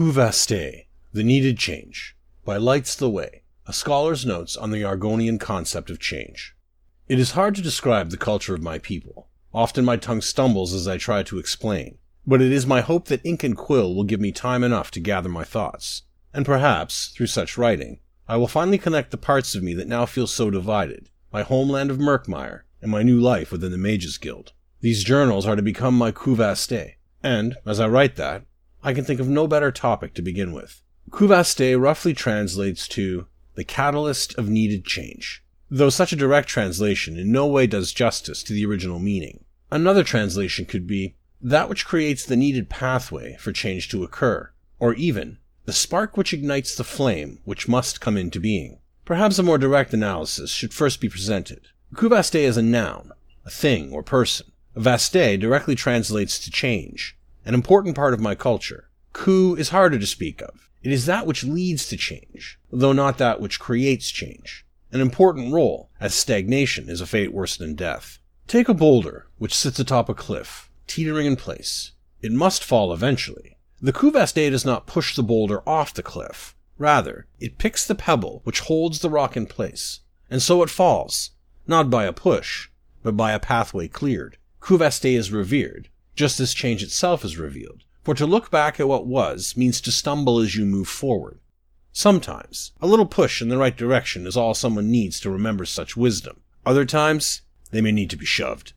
Coup The Needed Change, by Lights the Way, a scholar's notes on the Argonian concept of change. It is hard to describe the culture of my people. Often my tongue stumbles as I try to explain, but it is my hope that ink and quill will give me time enough to gather my thoughts, and perhaps, through such writing, I will finally connect the parts of me that now feel so divided, my homeland of Murkmire, and my new life within the Mages Guild. These journals are to become my coup and, as I write that, I can think of no better topic to begin with. Ku-Vastei roughly translates to the catalyst of needed change, though such a direct translation in no way does justice to the original meaning. Another translation could be that which creates the needed pathway for change to occur, or even the spark which ignites the flame which must come into being. Perhaps a more direct analysis should first be presented. Ku-Vastei is a noun, a thing or person. Vastei directly translates to change, an important part of my culture. Ku is harder to speak of. It is that which leads to change, though not that which creates change. An important role, as stagnation is a fate worse than death. Take a boulder which sits atop a cliff, teetering in place. It must fall eventually. The Ku-Vastei does not push the boulder off the cliff. Rather, it picks the pebble which holds the rock in place, and so it falls, not by a push, but by a pathway cleared. Ku-Vastei is revered, just as change itself is revealed. For to look back at what was means to stumble as you move forward. Sometimes, a little push in the right direction is all someone needs to remember such wisdom. Other times, they may need to be shoved.